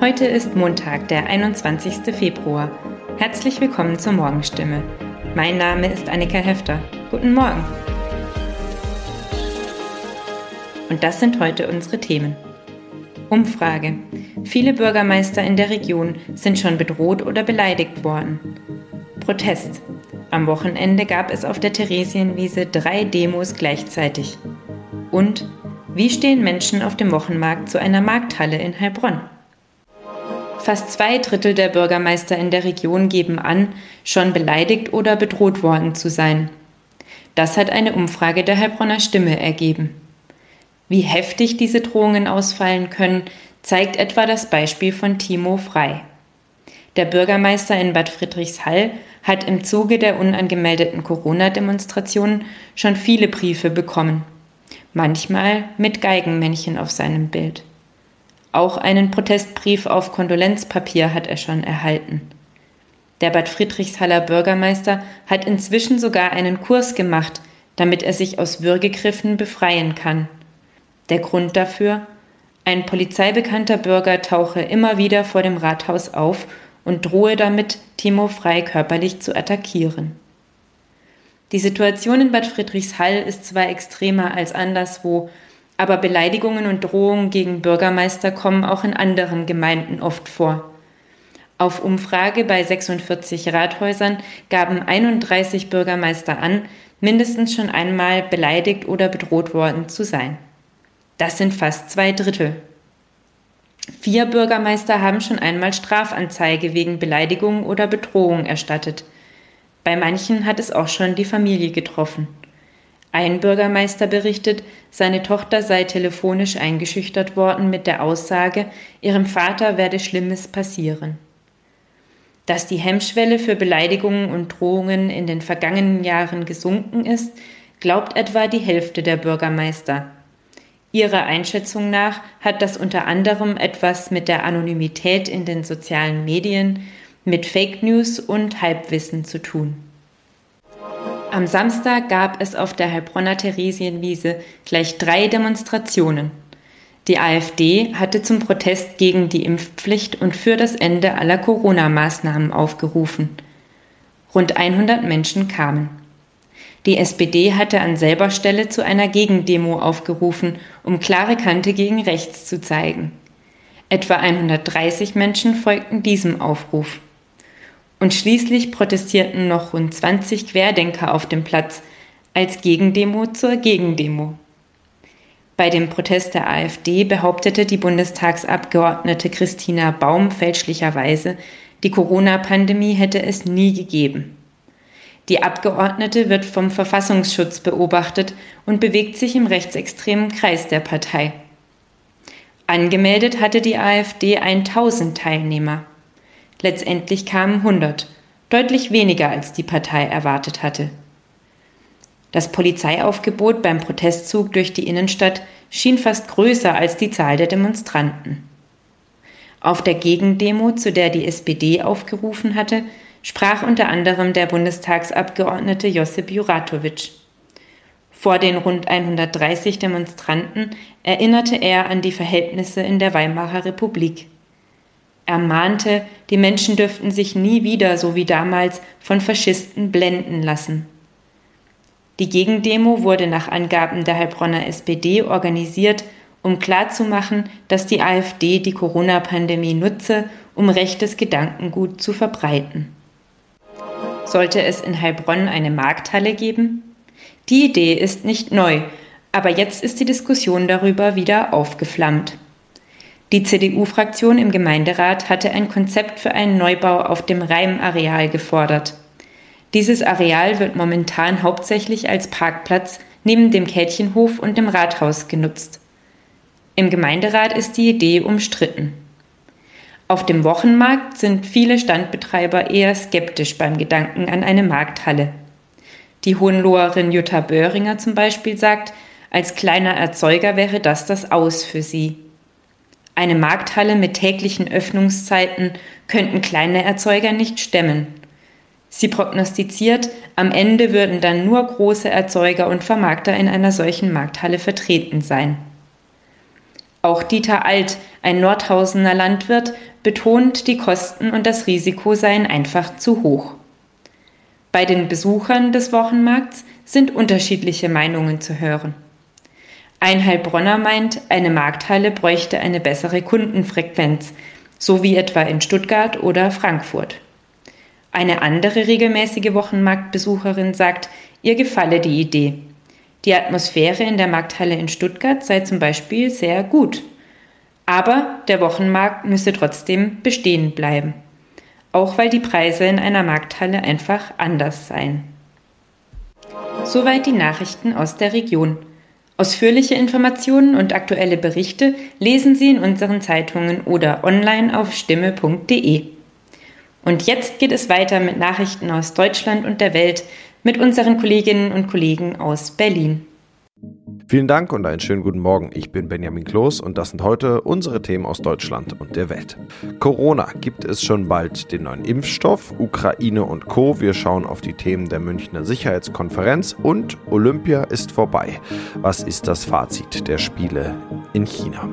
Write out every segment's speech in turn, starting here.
Heute ist Montag, der 21. Februar. Herzlich willkommen zur Morgenstimme. Mein Name ist Annika Hefter. Guten Morgen. Und das sind heute unsere Themen. Umfrage. Viele Bürgermeister in der Region sind schon bedroht oder beleidigt worden. Protest. Am Wochenende gab es auf der Theresienwiese drei Demos gleichzeitig. Und wie stehen Menschen auf dem Wochenmarkt zu einer Markthalle in Heilbronn? Fast zwei Drittel der Bürgermeister in der Region geben an, schon beleidigt oder bedroht worden zu sein. Das hat eine Umfrage der Heilbronner Stimme ergeben. Wie heftig diese Drohungen ausfallen können, zeigt etwa das Beispiel von Timo Frei. Der Bürgermeister in Bad Friedrichshall hat im Zuge der unangemeldeten Corona-Demonstrationen schon viele Briefe bekommen manchmal mit Geigenmännchen auf seinem Bild. Auch einen Protestbrief auf Kondolenzpapier hat er schon erhalten. Der Bad Friedrichshaller Bürgermeister hat inzwischen sogar einen Kurs gemacht, damit er sich aus Würgegriffen befreien kann. Der Grund dafür? Ein polizeibekannter Bürger tauche immer wieder vor dem Rathaus auf und drohe damit, Timo Frei körperlich zu attackieren. Die Situation in Bad Friedrichshall ist zwar extremer als anderswo, aber Beleidigungen und Drohungen gegen Bürgermeister kommen auch in anderen Gemeinden oft vor. Auf Umfrage bei 46 Rathäusern gaben 31 Bürgermeister an, mindestens schon einmal beleidigt oder bedroht worden zu sein. Das sind fast zwei Drittel. Vier Bürgermeister haben schon einmal Strafanzeige wegen Beleidigung oder Bedrohung erstattet. Bei manchen hat es auch schon die Familie getroffen. Ein Bürgermeister berichtet, seine Tochter sei telefonisch eingeschüchtert worden mit der Aussage, ihrem Vater werde Schlimmes passieren. Dass die Hemmschwelle für Beleidigungen und Drohungen in den vergangenen Jahren gesunken ist, glaubt etwa die Hälfte der Bürgermeister. Ihrer Einschätzung nach hat das unter anderem etwas mit der Anonymität in den sozialen Medien mit Fake News und Halbwissen zu tun. Am Samstag gab es auf der Heilbronner Theresienwiese gleich drei Demonstrationen. Die AfD hatte zum Protest gegen die Impfpflicht und für das Ende aller Corona-Maßnahmen aufgerufen. Rund 100 Menschen kamen. Die SPD hatte an selber Stelle zu einer Gegendemo aufgerufen, um klare Kante gegen rechts zu zeigen. Etwa 130 Menschen folgten diesem Aufruf. Und schließlich protestierten noch rund 20 Querdenker auf dem Platz als Gegendemo zur Gegendemo. Bei dem Protest der AfD behauptete die Bundestagsabgeordnete Christina Baum fälschlicherweise, die Corona-Pandemie hätte es nie gegeben. Die Abgeordnete wird vom Verfassungsschutz beobachtet und bewegt sich im rechtsextremen Kreis der Partei. Angemeldet hatte die AfD 1000 Teilnehmer. Letztendlich kamen 100, deutlich weniger als die Partei erwartet hatte. Das Polizeiaufgebot beim Protestzug durch die Innenstadt schien fast größer als die Zahl der Demonstranten. Auf der Gegendemo, zu der die SPD aufgerufen hatte, sprach unter anderem der Bundestagsabgeordnete Josip Juratovic. Vor den rund 130 Demonstranten erinnerte er an die Verhältnisse in der Weimarer Republik. Er mahnte, die Menschen dürften sich nie wieder, so wie damals, von Faschisten blenden lassen. Die Gegendemo wurde nach Angaben der Heilbronner SPD organisiert, um klarzumachen, dass die AfD die Corona-Pandemie nutze, um rechtes Gedankengut zu verbreiten. Sollte es in Heilbronn eine Markthalle geben? Die Idee ist nicht neu, aber jetzt ist die Diskussion darüber wieder aufgeflammt. Die CDU-Fraktion im Gemeinderat hatte ein Konzept für einen Neubau auf dem Reimareal gefordert. Dieses Areal wird momentan hauptsächlich als Parkplatz neben dem Kätchenhof und dem Rathaus genutzt. Im Gemeinderat ist die Idee umstritten. Auf dem Wochenmarkt sind viele Standbetreiber eher skeptisch beim Gedanken an eine Markthalle. Die Hohenloherin Jutta Böhringer zum Beispiel sagt, als kleiner Erzeuger wäre das das Aus für sie. Eine Markthalle mit täglichen Öffnungszeiten könnten kleine Erzeuger nicht stemmen. Sie prognostiziert, am Ende würden dann nur große Erzeuger und Vermarkter in einer solchen Markthalle vertreten sein. Auch Dieter Alt, ein Nordhausener Landwirt, betont, die Kosten und das Risiko seien einfach zu hoch. Bei den Besuchern des Wochenmarkts sind unterschiedliche Meinungen zu hören. Ein Heilbronner meint, eine Markthalle bräuchte eine bessere Kundenfrequenz, so wie etwa in Stuttgart oder Frankfurt. Eine andere regelmäßige Wochenmarktbesucherin sagt, ihr gefalle die Idee. Die Atmosphäre in der Markthalle in Stuttgart sei zum Beispiel sehr gut. Aber der Wochenmarkt müsse trotzdem bestehen bleiben, auch weil die Preise in einer Markthalle einfach anders seien. Soweit die Nachrichten aus der Region. Ausführliche Informationen und aktuelle Berichte lesen Sie in unseren Zeitungen oder online auf stimme.de. Und jetzt geht es weiter mit Nachrichten aus Deutschland und der Welt mit unseren Kolleginnen und Kollegen aus Berlin. Vielen Dank und einen schönen guten Morgen. Ich bin Benjamin Kloß und das sind heute unsere Themen aus Deutschland und der Welt. Corona, gibt es schon bald den neuen Impfstoff? Ukraine und Co. Wir schauen auf die Themen der Münchner Sicherheitskonferenz und Olympia ist vorbei. Was ist das Fazit der Spiele in China?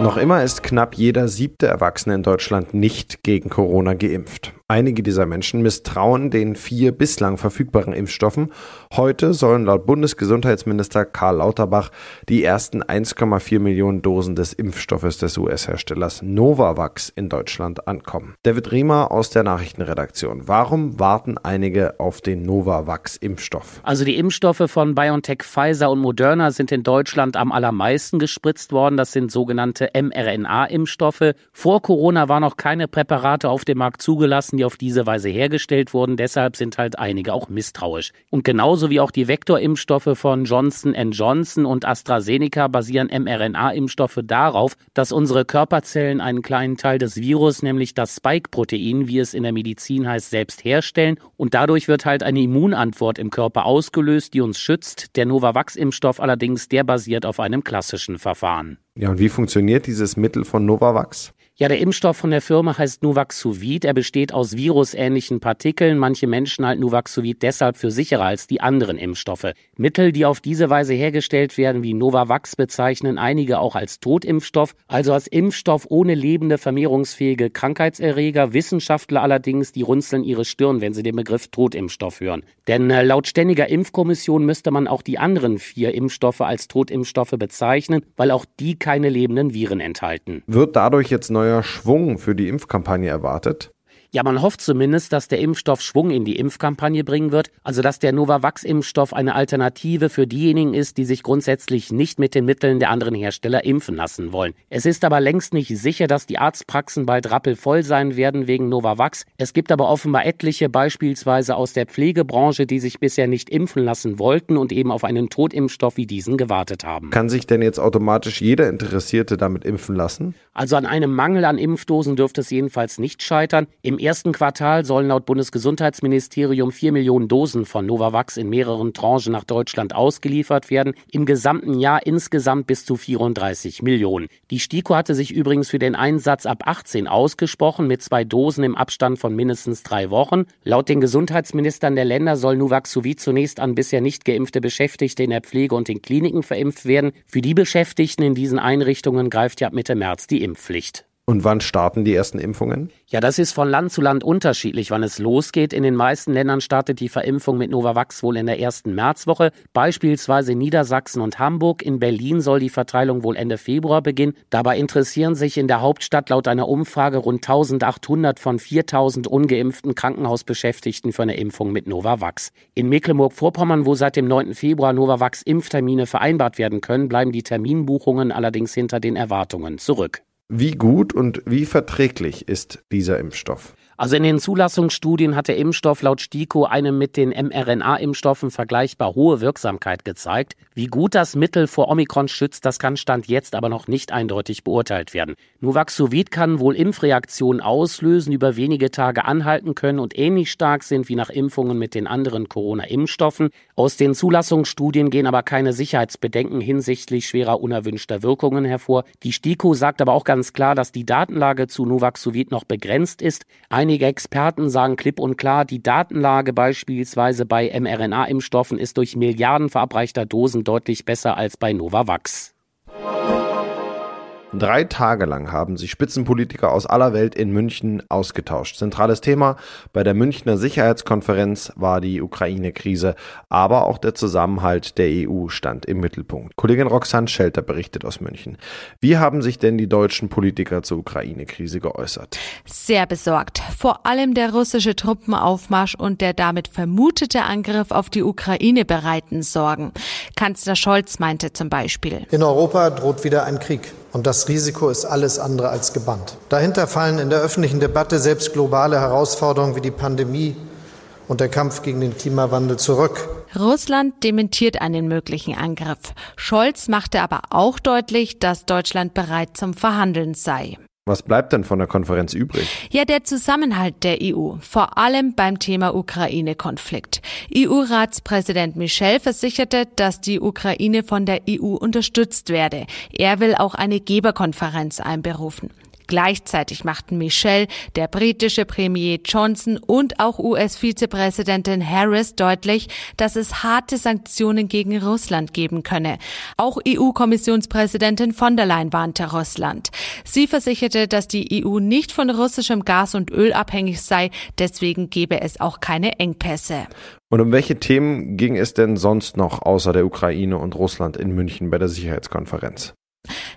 Noch immer ist knapp jeder siebte Erwachsene in Deutschland nicht gegen Corona geimpft. Einige dieser Menschen misstrauen den vier bislang verfügbaren Impfstoffen. Heute sollen laut Bundesgesundheitsminister Karl Lauterbach die ersten 1,4 Millionen Dosen des Impfstoffes des US-Herstellers Novavax in Deutschland ankommen. David Riemer aus der Nachrichtenredaktion. Warum warten einige auf den Novavax-Impfstoff? Also die Impfstoffe von BioNTech, Pfizer und Moderna sind in Deutschland am allermeisten gespritzt worden. Das sind sogenannte mRNA-Impfstoffe. Vor Corona waren noch keine Präparate auf dem Markt zugelassen, die auf diese Weise hergestellt wurden. Deshalb sind halt einige auch misstrauisch. Und genauso wie auch die Vektorimpfstoffe von Johnson Johnson und AstraZeneca basieren mRNA-Impfstoffe darauf, dass unsere Körperzellen einen kleinen Teil des Virus, nämlich das Spike-Protein, wie es in der Medizin heißt, selbst herstellen. Und dadurch wird halt eine Immunantwort im Körper ausgelöst, die uns schützt. Der Novavax-Impfstoff allerdings, der basiert auf einem klassischen Verfahren. Ja, und wie funktioniert dieses Mittel von Novavax? Ja, der Impfstoff von der Firma heißt Nuvaxovid. Er besteht aus virusähnlichen Partikeln. Manche Menschen halten Nuvaxovid deshalb für sicherer als die anderen Impfstoffe. Mittel, die auf diese Weise hergestellt werden, wie Novavax, bezeichnen einige auch als Totimpfstoff, also als Impfstoff ohne lebende, vermehrungsfähige Krankheitserreger. Wissenschaftler allerdings, die runzeln ihre Stirn, wenn sie den Begriff Totimpfstoff hören. Denn äh, laut ständiger Impfkommission müsste man auch die anderen vier Impfstoffe als Totimpfstoffe bezeichnen, weil auch die keine lebenden Viren enthalten. Wird dadurch jetzt neu neuer Schwung für die Impfkampagne erwartet? Ja, man hofft zumindest, dass der Impfstoff Schwung in die Impfkampagne bringen wird, also dass der Novavax-Impfstoff eine Alternative für diejenigen ist, die sich grundsätzlich nicht mit den Mitteln der anderen Hersteller impfen lassen wollen. Es ist aber längst nicht sicher, dass die Arztpraxen bald rappelvoll sein werden wegen Novavax. Es gibt aber offenbar etliche, beispielsweise aus der Pflegebranche, die sich bisher nicht impfen lassen wollten und eben auf einen Totimpfstoff wie diesen gewartet haben. Kann sich denn jetzt automatisch jeder Interessierte damit impfen lassen? Also an einem Mangel an Impfdosen dürfte es jedenfalls nicht scheitern. Im ersten Quartal sollen laut Bundesgesundheitsministerium vier Millionen Dosen von Novavax in mehreren Tranchen nach Deutschland ausgeliefert werden. Im gesamten Jahr insgesamt bis zu 34 Millionen. Die STIKO hatte sich übrigens für den Einsatz ab 18 ausgesprochen, mit zwei Dosen im Abstand von mindestens drei Wochen. Laut den Gesundheitsministern der Länder soll Nuvaxovid zunächst an bisher nicht geimpfte Beschäftigte in der Pflege und in Kliniken verimpft werden. Für die Beschäftigten in diesen Einrichtungen greift ja ab Mitte März die Impfpflicht. Und wann starten die ersten Impfungen? Ja, das ist von Land zu Land unterschiedlich, wann es losgeht. In den meisten Ländern startet die Verimpfung mit Novavax wohl in der ersten Märzwoche, beispielsweise in Niedersachsen und Hamburg. In Berlin soll die Verteilung wohl Ende Februar beginnen. Dabei interessieren sich in der Hauptstadt laut einer Umfrage rund 1800 von 4000 ungeimpften Krankenhausbeschäftigten für eine Impfung mit Novavax. In Mecklenburg-Vorpommern, wo seit dem 9. Februar Novavax-Impftermine vereinbart werden können, bleiben die Terminbuchungen allerdings hinter den Erwartungen zurück. Wie gut und wie verträglich ist dieser Impfstoff? Also in den Zulassungsstudien hat der Impfstoff laut STIKO eine mit den mRNA-Impfstoffen vergleichbar hohe Wirksamkeit gezeigt. Wie gut das Mittel vor Omikron schützt, das kann Stand jetzt aber noch nicht eindeutig beurteilt werden. Nuvaxovid kann wohl Impfreaktionen auslösen, über wenige Tage anhalten können und ähnlich stark sind wie nach Impfungen mit den anderen Corona-Impfstoffen. Aus den Zulassungsstudien gehen aber keine Sicherheitsbedenken hinsichtlich schwerer unerwünschter Wirkungen hervor. Die STIKO sagt aber auch ganz klar, dass die Datenlage zu Nuvaxovid noch begrenzt ist. Einige Einige Experten sagen klipp und klar, die Datenlage beispielsweise bei mRNA-Impfstoffen ist durch Milliarden verabreichter Dosen deutlich besser als bei Novavax. Drei Tage lang haben sich Spitzenpolitiker aus aller Welt in München ausgetauscht. Zentrales Thema bei der Münchner Sicherheitskonferenz war die Ukraine-Krise, aber auch der Zusammenhalt der EU stand im Mittelpunkt. Kollegin Roxanne Schelter berichtet aus München. Wie haben sich denn die deutschen Politiker zur Ukraine-Krise geäußert? Sehr besorgt. Vor allem der russische Truppenaufmarsch und der damit vermutete Angriff auf die Ukraine bereiten Sorgen. Kanzler Scholz meinte zum Beispiel. In Europa droht wieder ein Krieg. Und das Risiko ist alles andere als gebannt. Dahinter fallen in der öffentlichen Debatte selbst globale Herausforderungen wie die Pandemie und der Kampf gegen den Klimawandel zurück. Russland dementiert einen möglichen Angriff. Scholz machte aber auch deutlich, dass Deutschland bereit zum Verhandeln sei. Was bleibt denn von der Konferenz übrig? Ja, der Zusammenhalt der EU, vor allem beim Thema Ukraine-Konflikt. EU-Ratspräsident Michel versicherte, dass die Ukraine von der EU unterstützt werde. Er will auch eine Geberkonferenz einberufen. Gleichzeitig machten Michelle, der britische Premier Johnson und auch US-Vizepräsidentin Harris deutlich, dass es harte Sanktionen gegen Russland geben könne. Auch EU-Kommissionspräsidentin von der Leyen warnte Russland. Sie versicherte, dass die EU nicht von russischem Gas und Öl abhängig sei, deswegen gebe es auch keine Engpässe. Und um welche Themen ging es denn sonst noch außer der Ukraine und Russland in München bei der Sicherheitskonferenz?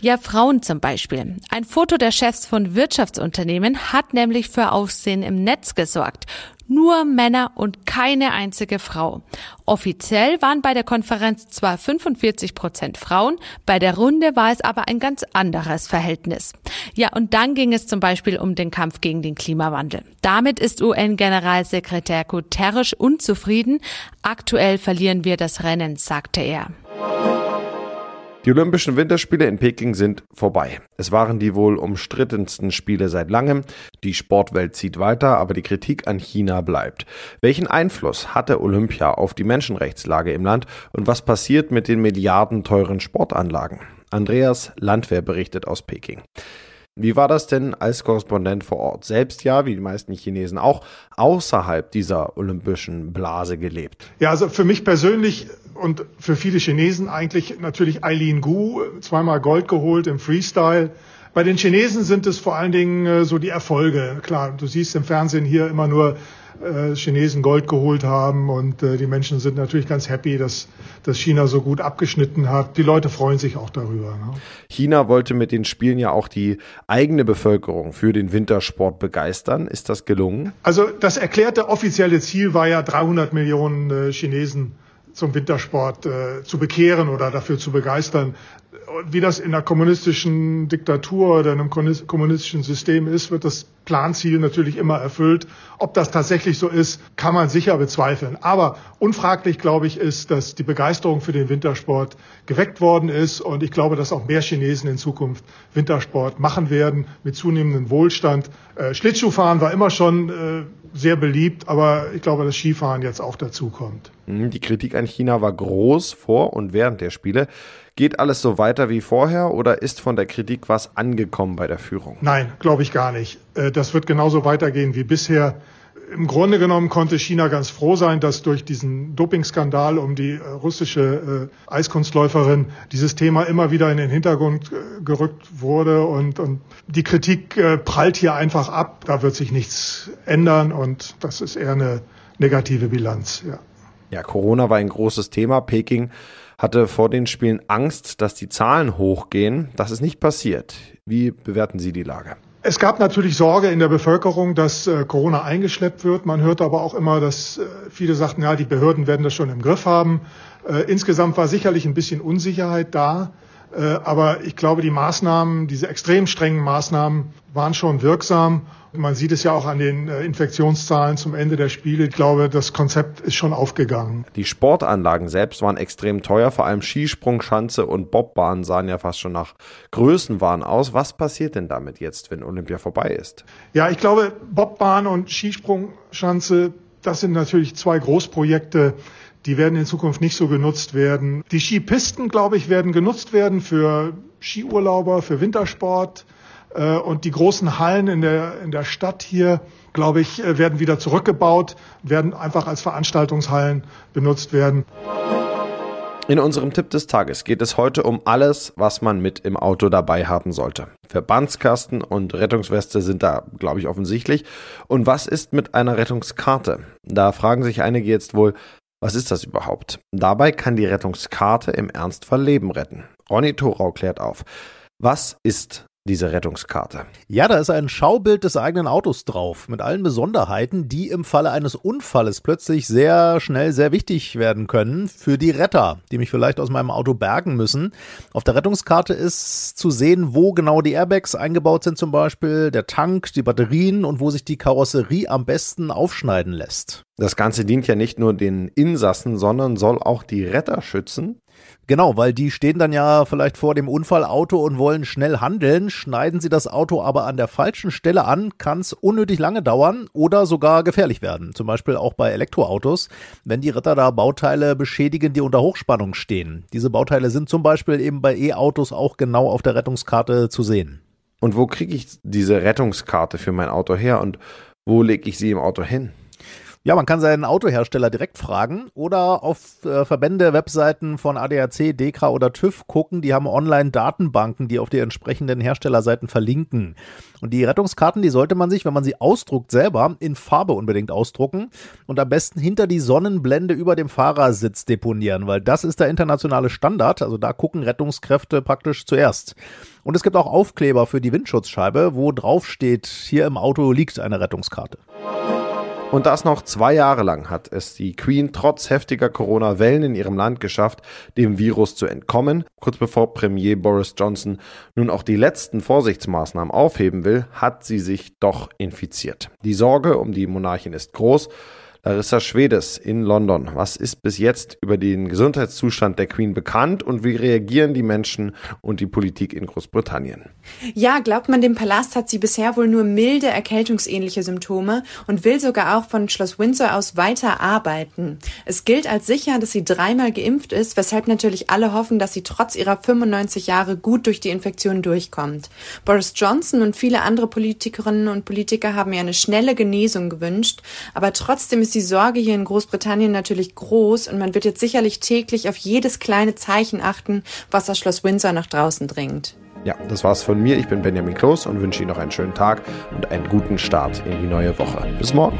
Ja, Frauen zum Beispiel. Ein Foto der Chefs von Wirtschaftsunternehmen hat nämlich für Aufsehen im Netz gesorgt. Nur Männer und keine einzige Frau. Offiziell waren bei der Konferenz zwar 45 Prozent Frauen, bei der Runde war es aber ein ganz anderes Verhältnis. Ja, und dann ging es zum Beispiel um den Kampf gegen den Klimawandel. Damit ist UN-Generalsekretär Guterres unzufrieden. Aktuell verlieren wir das Rennen, sagte er. Die Olympischen Winterspiele in Peking sind vorbei. Es waren die wohl umstrittensten Spiele seit langem. Die Sportwelt zieht weiter, aber die Kritik an China bleibt. Welchen Einfluss hatte Olympia auf die Menschenrechtslage im Land und was passiert mit den milliardenteuren Sportanlagen? Andreas Landwehr berichtet aus Peking. Wie war das denn als Korrespondent vor Ort? Selbst ja, wie die meisten Chinesen auch, außerhalb dieser olympischen Blase gelebt. Ja, also für mich persönlich und für viele Chinesen eigentlich natürlich Eileen Gu, zweimal Gold geholt im Freestyle. Bei den Chinesen sind es vor allen Dingen äh, so die Erfolge. Klar, du siehst im Fernsehen hier immer nur äh, Chinesen Gold geholt haben und äh, die Menschen sind natürlich ganz happy, dass, dass China so gut abgeschnitten hat. Die Leute freuen sich auch darüber. Ne? China wollte mit den Spielen ja auch die eigene Bevölkerung für den Wintersport begeistern. Ist das gelungen? Also das erklärte offizielle Ziel war ja 300 Millionen äh, Chinesen zum Wintersport äh, zu bekehren oder dafür zu begeistern wie das in einer kommunistischen Diktatur oder in einem kommunistischen System ist, wird das Planziel natürlich immer erfüllt. Ob das tatsächlich so ist, kann man sicher bezweifeln. Aber unfraglich, glaube ich, ist, dass die Begeisterung für den Wintersport geweckt worden ist. Und ich glaube, dass auch mehr Chinesen in Zukunft Wintersport machen werden mit zunehmendem Wohlstand. Äh, Schlittschuhfahren war immer schon äh, sehr beliebt, aber ich glaube, dass Skifahren jetzt auch dazu kommt. Mhm, die Kritik an China war groß vor und während der Spiele. Geht alles so weiter wie vorher oder ist von der Kritik was angekommen bei der Führung? Nein, glaube ich gar nicht. Äh, das wird genauso weitergehen wie bisher. Im Grunde genommen konnte China ganz froh sein, dass durch diesen Dopingskandal um die äh, russische äh, Eiskunstläuferin dieses Thema immer wieder in den Hintergrund gerückt wurde und, und die Kritik prallt hier einfach ab. Da wird sich nichts ändern und das ist eher eine negative Bilanz. Ja, ja Corona war ein großes Thema. Peking hatte vor den Spielen Angst, dass die Zahlen hochgehen. Das ist nicht passiert. Wie bewerten Sie die Lage? Es gab natürlich Sorge in der Bevölkerung, dass äh, Corona eingeschleppt wird. Man hörte aber auch immer, dass äh, viele sagten, ja, die Behörden werden das schon im Griff haben. Äh, insgesamt war sicherlich ein bisschen Unsicherheit da. Äh, aber ich glaube, die Maßnahmen, diese extrem strengen Maßnahmen waren schon wirksam. Man sieht es ja auch an den äh, Infektionszahlen zum Ende der Spiele. Ich glaube, das Konzept ist schon aufgegangen. Die Sportanlagen selbst waren extrem teuer. Vor allem Skisprung, Schanze und Bobbahn sahen ja fast schon nach Größenwahn aus. Was passiert denn damit jetzt, wenn Olympia vorbei ist? Ja, ich glaube, Bobbahn und Skisprung, Schanze, das sind natürlich zwei Großprojekte, die werden in Zukunft nicht so genutzt werden. Die Skipisten, glaube ich, werden genutzt werden für Skiurlauber, für Wintersport. Äh, und die großen Hallen in der, in der Stadt hier, glaube ich, äh, werden wieder zurückgebaut, werden einfach als Veranstaltungshallen benutzt werden. In unserem Tipp des Tages geht es heute um alles, was man mit im Auto dabei haben sollte. Verbandskasten und Rettungsweste sind da, glaube ich, offensichtlich. Und was ist mit einer Rettungskarte? Da fragen sich einige jetzt wohl, was ist das überhaupt? Dabei kann die Rettungskarte im Ernstfall Leben retten. Ronny Thorau klärt auf. Was ist diese Rettungskarte. Ja, da ist ein Schaubild des eigenen Autos drauf, mit allen Besonderheiten, die im Falle eines Unfalles plötzlich sehr schnell sehr wichtig werden können für die Retter, die mich vielleicht aus meinem Auto bergen müssen. Auf der Rettungskarte ist zu sehen, wo genau die Airbags eingebaut sind zum Beispiel, der Tank, die Batterien und wo sich die Karosserie am besten aufschneiden lässt. Das Ganze dient ja nicht nur den Insassen, sondern soll auch die Retter schützen. Genau, weil die stehen dann ja vielleicht vor dem Unfallauto und wollen schnell handeln. Schneiden sie das Auto aber an der falschen Stelle an, kann es unnötig lange dauern oder sogar gefährlich werden. Zum Beispiel auch bei Elektroautos, wenn die Ritter da Bauteile beschädigen, die unter Hochspannung stehen. Diese Bauteile sind zum Beispiel eben bei E-Autos auch genau auf der Rettungskarte zu sehen. Und wo kriege ich diese Rettungskarte für mein Auto her und wo lege ich sie im Auto hin? Ja, man kann seinen Autohersteller direkt fragen oder auf äh, Verbände, Webseiten von ADAC, DEKRA oder TÜV gucken. Die haben Online-Datenbanken, die auf die entsprechenden Herstellerseiten verlinken. Und die Rettungskarten, die sollte man sich, wenn man sie ausdruckt, selber in Farbe unbedingt ausdrucken und am besten hinter die Sonnenblende über dem Fahrersitz deponieren, weil das ist der internationale Standard. Also da gucken Rettungskräfte praktisch zuerst. Und es gibt auch Aufkleber für die Windschutzscheibe, wo drauf steht, hier im Auto liegt eine Rettungskarte. Und das noch zwei Jahre lang hat es die Queen trotz heftiger Corona-Wellen in ihrem Land geschafft, dem Virus zu entkommen. Kurz bevor Premier Boris Johnson nun auch die letzten Vorsichtsmaßnahmen aufheben will, hat sie sich doch infiziert. Die Sorge um die Monarchin ist groß. Larissa Schwedes in London. Was ist bis jetzt über den Gesundheitszustand der Queen bekannt und wie reagieren die Menschen und die Politik in Großbritannien? Ja, glaubt man, dem Palast hat sie bisher wohl nur milde erkältungsähnliche Symptome und will sogar auch von Schloss Windsor aus weiter arbeiten. Es gilt als sicher, dass sie dreimal geimpft ist, weshalb natürlich alle hoffen, dass sie trotz ihrer 95 Jahre gut durch die Infektion durchkommt. Boris Johnson und viele andere Politikerinnen und Politiker haben ihr eine schnelle Genesung gewünscht, aber trotzdem ist die Sorge hier in Großbritannien natürlich groß und man wird jetzt sicherlich täglich auf jedes kleine Zeichen achten, was das Schloss Windsor nach draußen dringt. Ja, das war's von mir. Ich bin Benjamin Kloß und wünsche Ihnen noch einen schönen Tag und einen guten Start in die neue Woche. Bis morgen.